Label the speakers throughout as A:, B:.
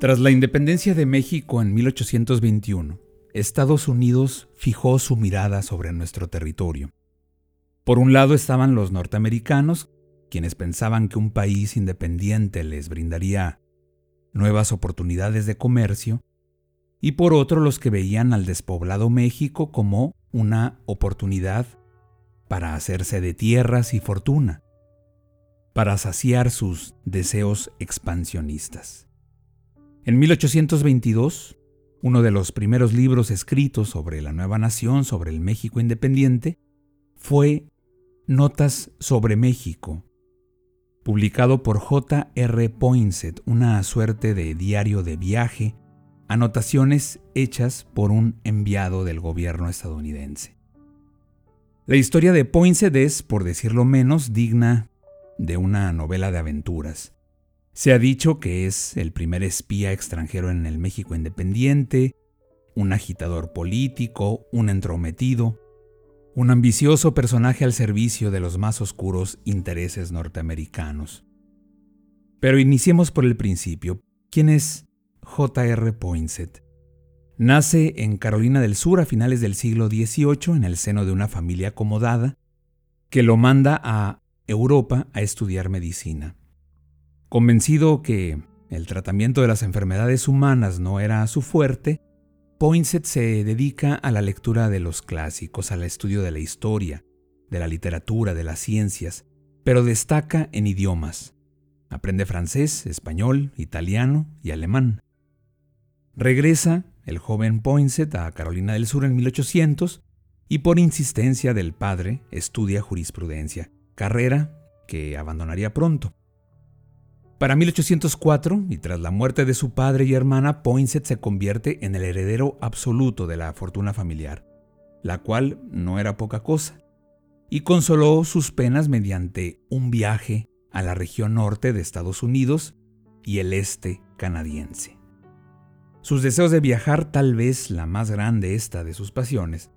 A: Tras la independencia de México en 1821, Estados Unidos fijó su mirada sobre nuestro territorio. Por un lado estaban los norteamericanos, quienes pensaban que un país independiente les brindaría nuevas oportunidades de comercio, y por otro los que veían al despoblado México como una oportunidad para hacerse de tierras y fortuna, para saciar sus deseos expansionistas. En 1822, uno de los primeros libros escritos sobre la nueva nación, sobre el México independiente, fue Notas sobre México, publicado por J. R. Poinsett, una suerte de diario de viaje, anotaciones hechas por un enviado del gobierno estadounidense. La historia de Poinsett es, por decirlo menos, digna de una novela de aventuras. Se ha dicho que es el primer espía extranjero en el México independiente, un agitador político, un entrometido, un ambicioso personaje al servicio de los más oscuros intereses norteamericanos. Pero iniciemos por el principio. ¿Quién es J.R. Poinsett? Nace en Carolina del Sur a finales del siglo XVIII en el seno de una familia acomodada que lo manda a Europa a estudiar medicina. Convencido que el tratamiento de las enfermedades humanas no era su fuerte, Poinsett se dedica a la lectura de los clásicos, al estudio de la historia, de la literatura, de las ciencias, pero destaca en idiomas. Aprende francés, español, italiano y alemán. Regresa el joven Poinsett a Carolina del Sur en 1800 y por insistencia del padre estudia jurisprudencia, carrera que abandonaría pronto. Para 1804, y tras la muerte de su padre y hermana, Poinsett se convierte en el heredero absoluto de la fortuna familiar, la cual no era poca cosa, y consoló sus penas mediante un viaje a la región norte de Estados Unidos y el este canadiense. Sus deseos de viajar, tal vez la más grande esta de sus pasiones,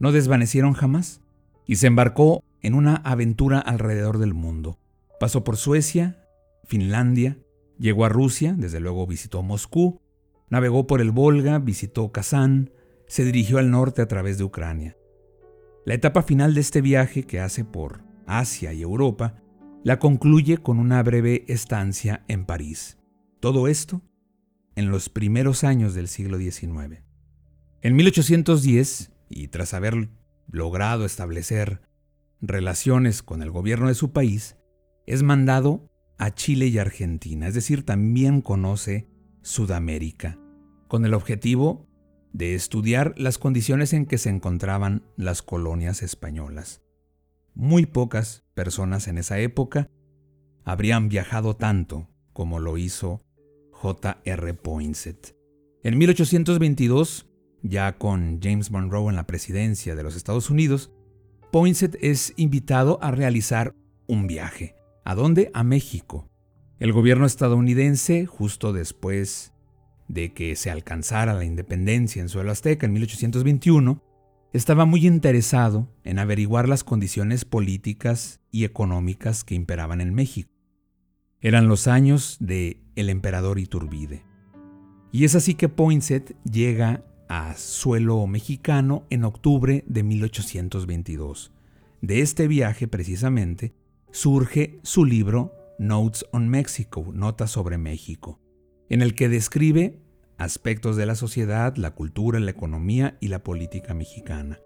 A: no desvanecieron jamás, y se embarcó en una aventura alrededor del mundo. Pasó por Suecia, Finlandia, llegó a Rusia, desde luego visitó Moscú, navegó por el Volga, visitó Kazán, se dirigió al norte a través de Ucrania. La etapa final de este viaje, que hace por Asia y Europa, la concluye con una breve estancia en París. Todo esto en los primeros años del siglo XIX. En 1810, y tras haber logrado establecer relaciones con el gobierno de su país, es mandado a Chile y Argentina, es decir, también conoce Sudamérica, con el objetivo de estudiar las condiciones en que se encontraban las colonias españolas. Muy pocas personas en esa época habrían viajado tanto como lo hizo J.R. Poinsett. En 1822, ya con James Monroe en la presidencia de los Estados Unidos, Poinsett es invitado a realizar un viaje ¿A dónde? A México. El gobierno estadounidense, justo después de que se alcanzara la independencia en suelo azteca en 1821, estaba muy interesado en averiguar las condiciones políticas y económicas que imperaban en México. Eran los años de el emperador Iturbide. Y es así que Poinsett llega a suelo mexicano en octubre de 1822. De este viaje, precisamente, surge su libro Notes on Mexico, Notas sobre México, en el que describe aspectos de la sociedad, la cultura, la economía y la política mexicana.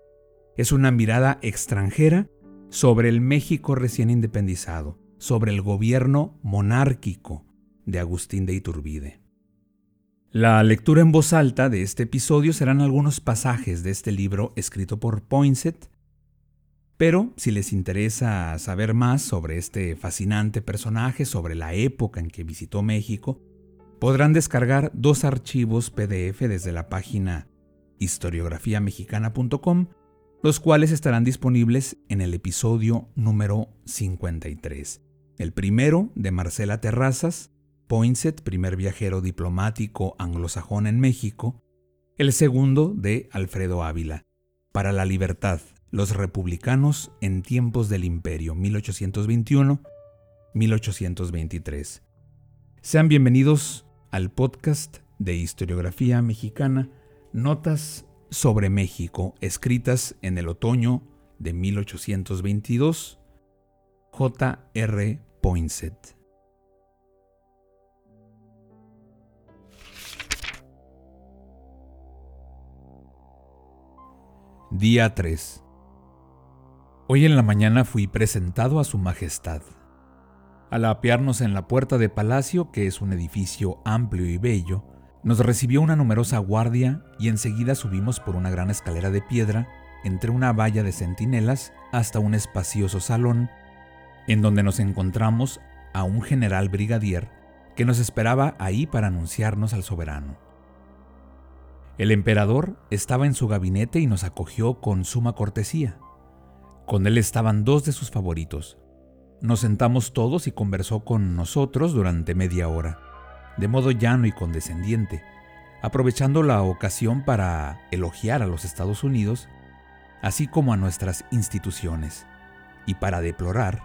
A: Es una mirada extranjera sobre el México recién independizado, sobre el gobierno monárquico de Agustín de Iturbide. La lectura en voz alta de este episodio serán algunos pasajes de este libro escrito por Poinsett Pero si les interesa saber más sobre este fascinante personaje, sobre la época en que visitó México, podrán descargar dos archivos PDF desde la página historiografiamexicana.com, los cuales estarán disponibles en el episodio número 53. El primero de Marcela Terrazas, Poinsett, primer viajero diplomático anglosajón en México. El segundo de Alfredo Ávila, Para la Libertad, los republicanos en tiempos del imperio 1821-1823. Sean bienvenidos al podcast de historiografía mexicana, Notas sobre México, escritas en el otoño de 1822, J.R. Poinsett. Día 3 Hoy en la mañana fui presentado a Su Majestad. Al apearnos en la puerta de palacio, que es un edificio amplio y bello, nos recibió una numerosa guardia y enseguida subimos por una gran escalera de piedra entre una valla de centinelas hasta un espacioso salón, en donde nos encontramos a un general brigadier que nos esperaba ahí para anunciarnos al soberano. El emperador estaba en su gabinete y nos acogió con suma cortesía. Con él estaban dos de sus favoritos. Nos sentamos todos y conversó con nosotros durante media hora, de modo llano y condescendiente, aprovechando la ocasión para elogiar a los Estados Unidos, así como a nuestras instituciones, y para deplorar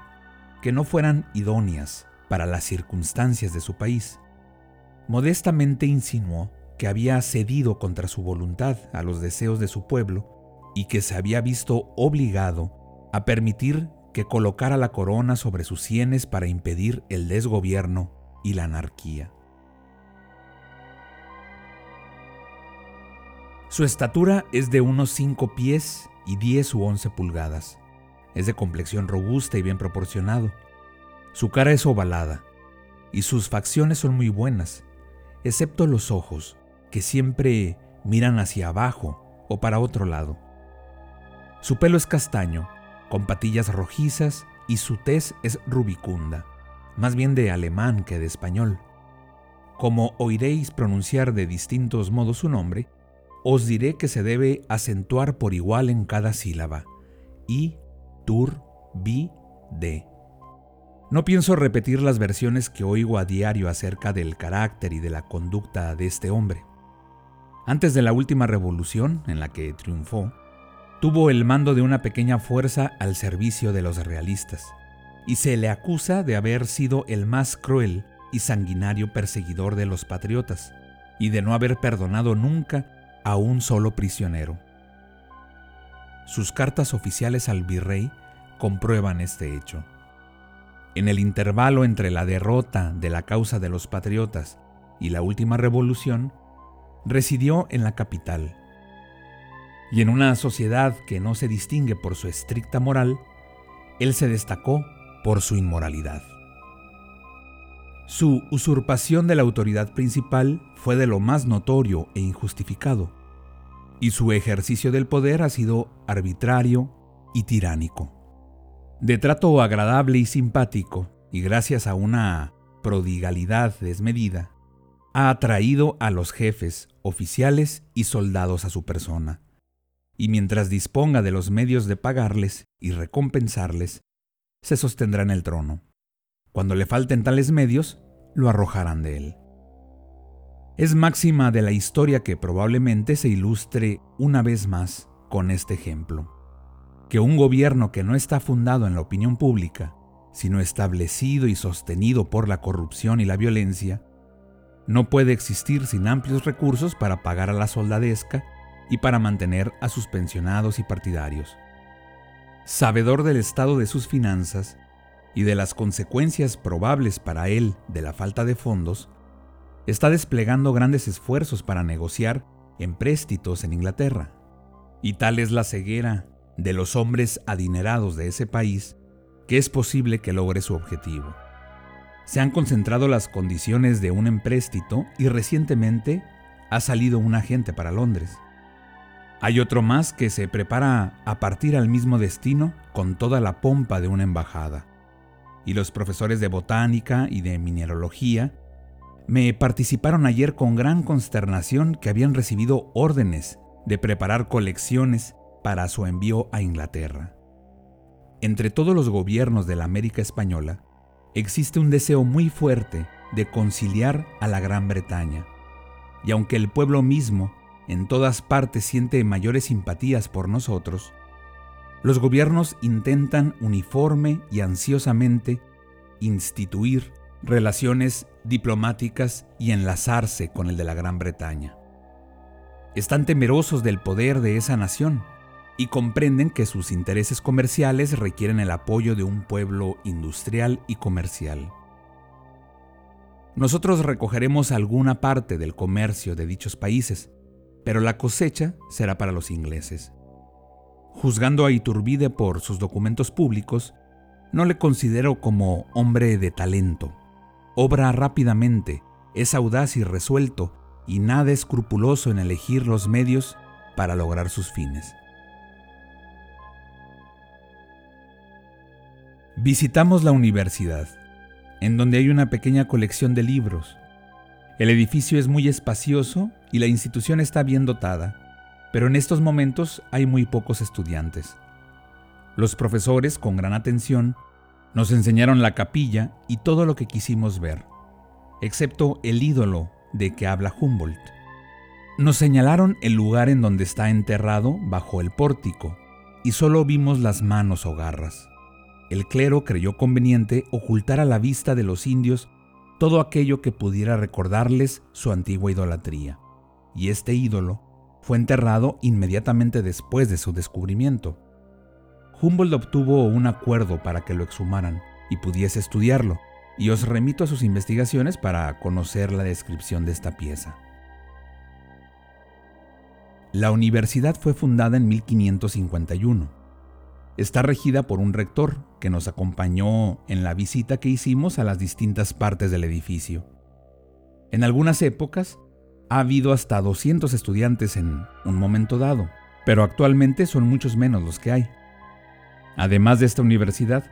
A: que no fueran idóneas para las circunstancias de su país. Modestamente insinuó que había cedido contra su voluntad a los deseos de su pueblo y que se había visto obligado a permitir que colocara la corona sobre sus sienes para impedir el desgobierno y la anarquía. Su estatura es de unos 5 pies y 10 u 11 pulgadas. Es de complexión robusta y bien proporcionado. Su cara es ovalada y sus facciones son muy buenas, excepto los ojos, que siempre miran hacia abajo o para otro lado. Su pelo es castaño con patillas rojizas y su tez es rubicunda, más bien de alemán que de español. Como oiréis pronunciar de distintos modos su nombre, os diré que se debe acentuar por igual en cada sílaba. I, tur, bi, de. No pienso repetir las versiones que oigo a diario acerca del carácter y de la conducta de este hombre. Antes de la última revolución, en la que triunfó, tuvo el mando de una pequeña fuerza al servicio de los realistas, y se le acusa de haber sido el más cruel y sanguinario perseguidor de los patriotas, y de no haber perdonado nunca a un solo prisionero. Sus cartas oficiales al virrey comprueban este hecho. En el intervalo entre la derrota de la causa de los patriotas y la última revolución, residió en la capital, y en una sociedad que no se distingue por su estricta moral, él se destacó por su inmoralidad. Su usurpación de la autoridad principal fue de lo más notorio e injustificado, y su ejercicio del poder ha sido arbitrario y tiránico. De trato agradable y simpático, y gracias a una prodigalidad desmedida, ha atraído a los jefes, oficiales y soldados a su persona y mientras disponga de los medios de pagarles y recompensarles, se sostendrá en el trono. Cuando le falten tales medios, lo arrojarán de él. Es máxima de la historia que probablemente se ilustre una vez más con este ejemplo, que un gobierno que no está fundado en la opinión pública, sino establecido y sostenido por la corrupción y la violencia, no puede existir sin amplios recursos para pagar a la soldadesca y para mantener a sus pensionados y partidarios. Sabedor del estado de sus finanzas y de las consecuencias probables para él de la falta de fondos, está desplegando grandes esfuerzos para negociar empréstitos en Inglaterra. Y tal es la ceguera de los hombres adinerados de ese país que es posible que logre su objetivo. Se han concentrado las condiciones de un empréstito y recientemente ha salido un agente para Londres Hay otro más que se prepara a partir al mismo destino con toda la pompa de una embajada. Y los profesores de botánica y de mineralogía me participaron ayer con gran consternación que habían recibido órdenes de preparar colecciones para su envío a Inglaterra. Entre todos los gobiernos de la América Española existe un deseo muy fuerte de conciliar a la Gran Bretaña, y aunque el pueblo mismo en todas partes siente mayores simpatías por nosotros, los gobiernos intentan uniforme y ansiosamente instituir relaciones diplomáticas y enlazarse con el de la Gran Bretaña. Están temerosos del poder de esa nación y comprenden que sus intereses comerciales requieren el apoyo de un pueblo industrial y comercial. Nosotros recogeremos alguna parte del comercio de dichos países, pero la cosecha será para los ingleses. Juzgando a Iturbide por sus documentos públicos, no le considero como hombre de talento. Obra rápidamente, es audaz y resuelto, y nada escrupuloso en elegir los medios para lograr sus fines. Visitamos la universidad, en donde hay una pequeña colección de libros. El edificio es muy espacioso y la institución está bien dotada, pero en estos momentos hay muy pocos estudiantes. Los profesores, con gran atención, nos enseñaron la capilla y todo lo que quisimos ver, excepto el ídolo de que habla Humboldt. Nos señalaron el lugar en donde está enterrado bajo el pórtico, y solo vimos las manos o garras el clero creyó conveniente ocultar a la vista de los indios todo aquello que pudiera recordarles su antigua idolatría, y este ídolo fue enterrado inmediatamente después de su descubrimiento. Humboldt obtuvo un acuerdo para que lo exhumaran y pudiese estudiarlo, y os remito a sus investigaciones para conocer la descripción de esta pieza. La universidad fue fundada en 1551 está regida por un rector que nos acompañó en la visita que hicimos a las distintas partes del edificio. En algunas épocas ha habido hasta 200 estudiantes en un momento dado, pero actualmente son muchos menos los que hay. Además de esta universidad,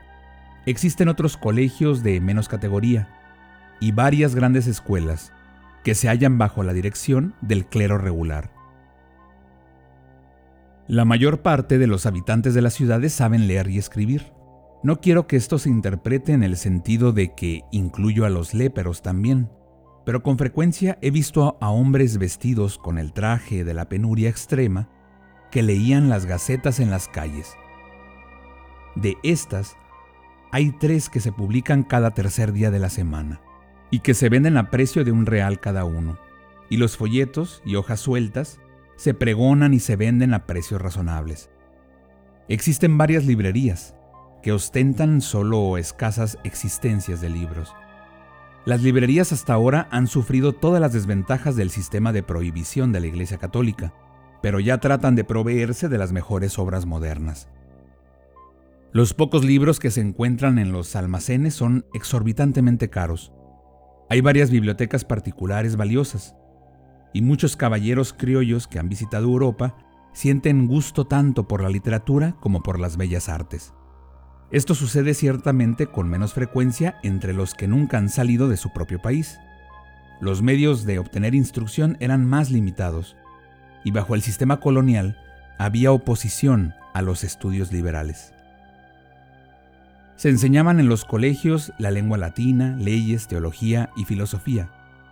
A: existen otros colegios de menos categoría y varias grandes escuelas que se hallan bajo la dirección del clero regular. La mayor parte de los habitantes de las ciudades saben leer y escribir. No quiero que esto se interprete en el sentido de que incluyo a los léperos también, pero con frecuencia he visto a hombres vestidos con el traje de la penuria extrema que leían las gacetas en las calles. De estas, hay tres que se publican cada tercer día de la semana y que se venden a precio de un real cada uno, y los folletos y hojas sueltas se pregonan y se venden a precios razonables. Existen varias librerías que ostentan solo escasas existencias de libros. Las librerías hasta ahora han sufrido todas las desventajas del sistema de prohibición de la Iglesia Católica, pero ya tratan de proveerse de las mejores obras modernas. Los pocos libros que se encuentran en los almacenes son exorbitantemente caros. Hay varias bibliotecas particulares valiosas, y muchos caballeros criollos que han visitado Europa sienten gusto tanto por la literatura como por las bellas artes. Esto sucede ciertamente con menos frecuencia entre los que nunca han salido de su propio país. Los medios de obtener instrucción eran más limitados, y bajo el sistema colonial había oposición a los estudios liberales. Se enseñaban en los colegios la lengua latina, leyes, teología y filosofía,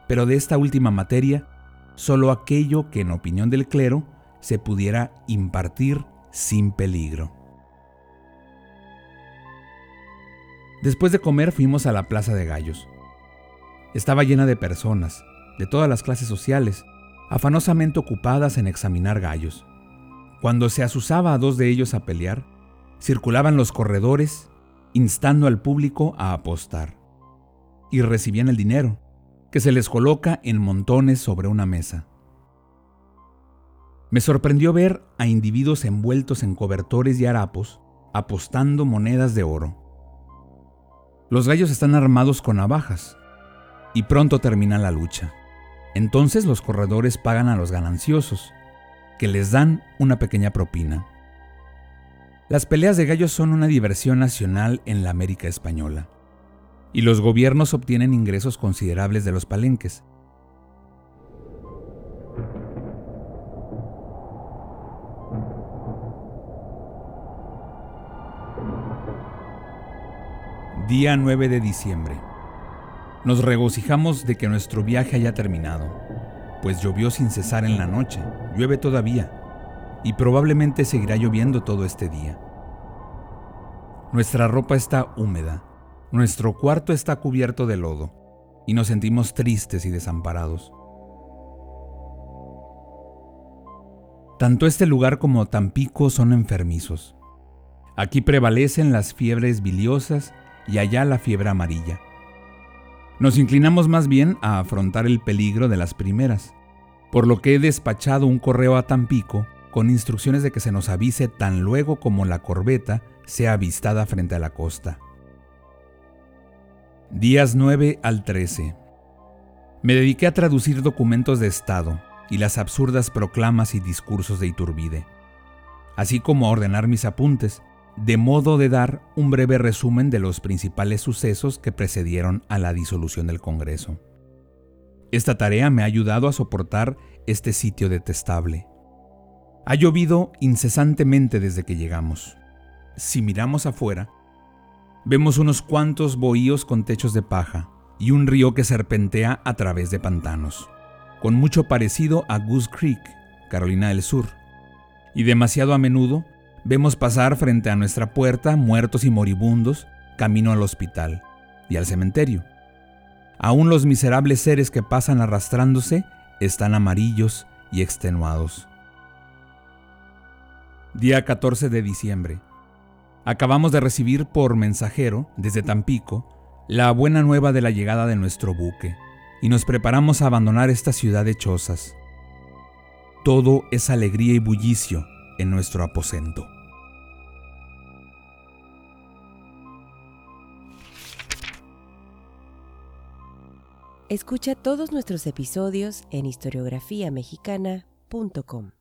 A: pero de esta última materia solo aquello que en opinión del clero se pudiera impartir sin peligro. Después de comer fuimos a la Plaza de Gallos. Estaba llena de personas, de todas las clases sociales, afanosamente ocupadas en examinar gallos. Cuando se asusaba a dos de ellos a pelear, circulaban los corredores, instando al público a apostar. Y recibían el dinero, que se les coloca en montones sobre una mesa. Me sorprendió ver a individuos envueltos en cobertores y harapos apostando monedas de oro. Los gallos están armados con navajas y pronto termina la lucha. Entonces los corredores pagan a los gananciosos que les dan una pequeña propina. Las peleas de gallos son una diversión nacional en la América española, y los gobiernos obtienen ingresos considerables de los palenques. Día 9 de diciembre. Nos regocijamos de que nuestro viaje haya terminado, pues llovió sin cesar en la noche, llueve todavía, y probablemente seguirá lloviendo todo este día. Nuestra ropa está húmeda, nuestro cuarto está cubierto de lodo, y nos sentimos tristes y desamparados. Tanto este lugar como Tampico son enfermizos. Aquí prevalecen las fiebres biliosas y allá la fiebre amarilla. Nos inclinamos más bien a afrontar el peligro de las primeras, por lo que he despachado un correo a Tampico con instrucciones de que se nos avise tan luego como la corbeta sea avistada frente a la costa. Días 9 al 13. Me dediqué a traducir documentos de Estado y las absurdas proclamas y discursos de Iturbide, así como a ordenar mis apuntes, de modo de dar un breve resumen de los principales sucesos que precedieron a la disolución del Congreso. Esta tarea me ha ayudado a soportar este sitio detestable. Ha llovido incesantemente desde que llegamos. Si miramos afuera, vemos unos cuantos bohíos con techos de paja y un río que serpentea a través de pantanos, con mucho parecido a Goose Creek, Carolina del Sur, y demasiado a menudo Vemos pasar frente a nuestra puerta muertos y moribundos camino al hospital y al cementerio. Aún los miserables seres que pasan arrastrándose están amarillos y extenuados. Día 14 de diciembre. Acabamos de recibir por mensajero, desde Tampico, la buena nueva de la llegada de nuestro buque, y nos preparamos a abandonar esta ciudad de chozas. Todo es alegría y bullicio en nuestro aposento.
B: Escucha todos nuestros episodios en historiografiamexicana.com.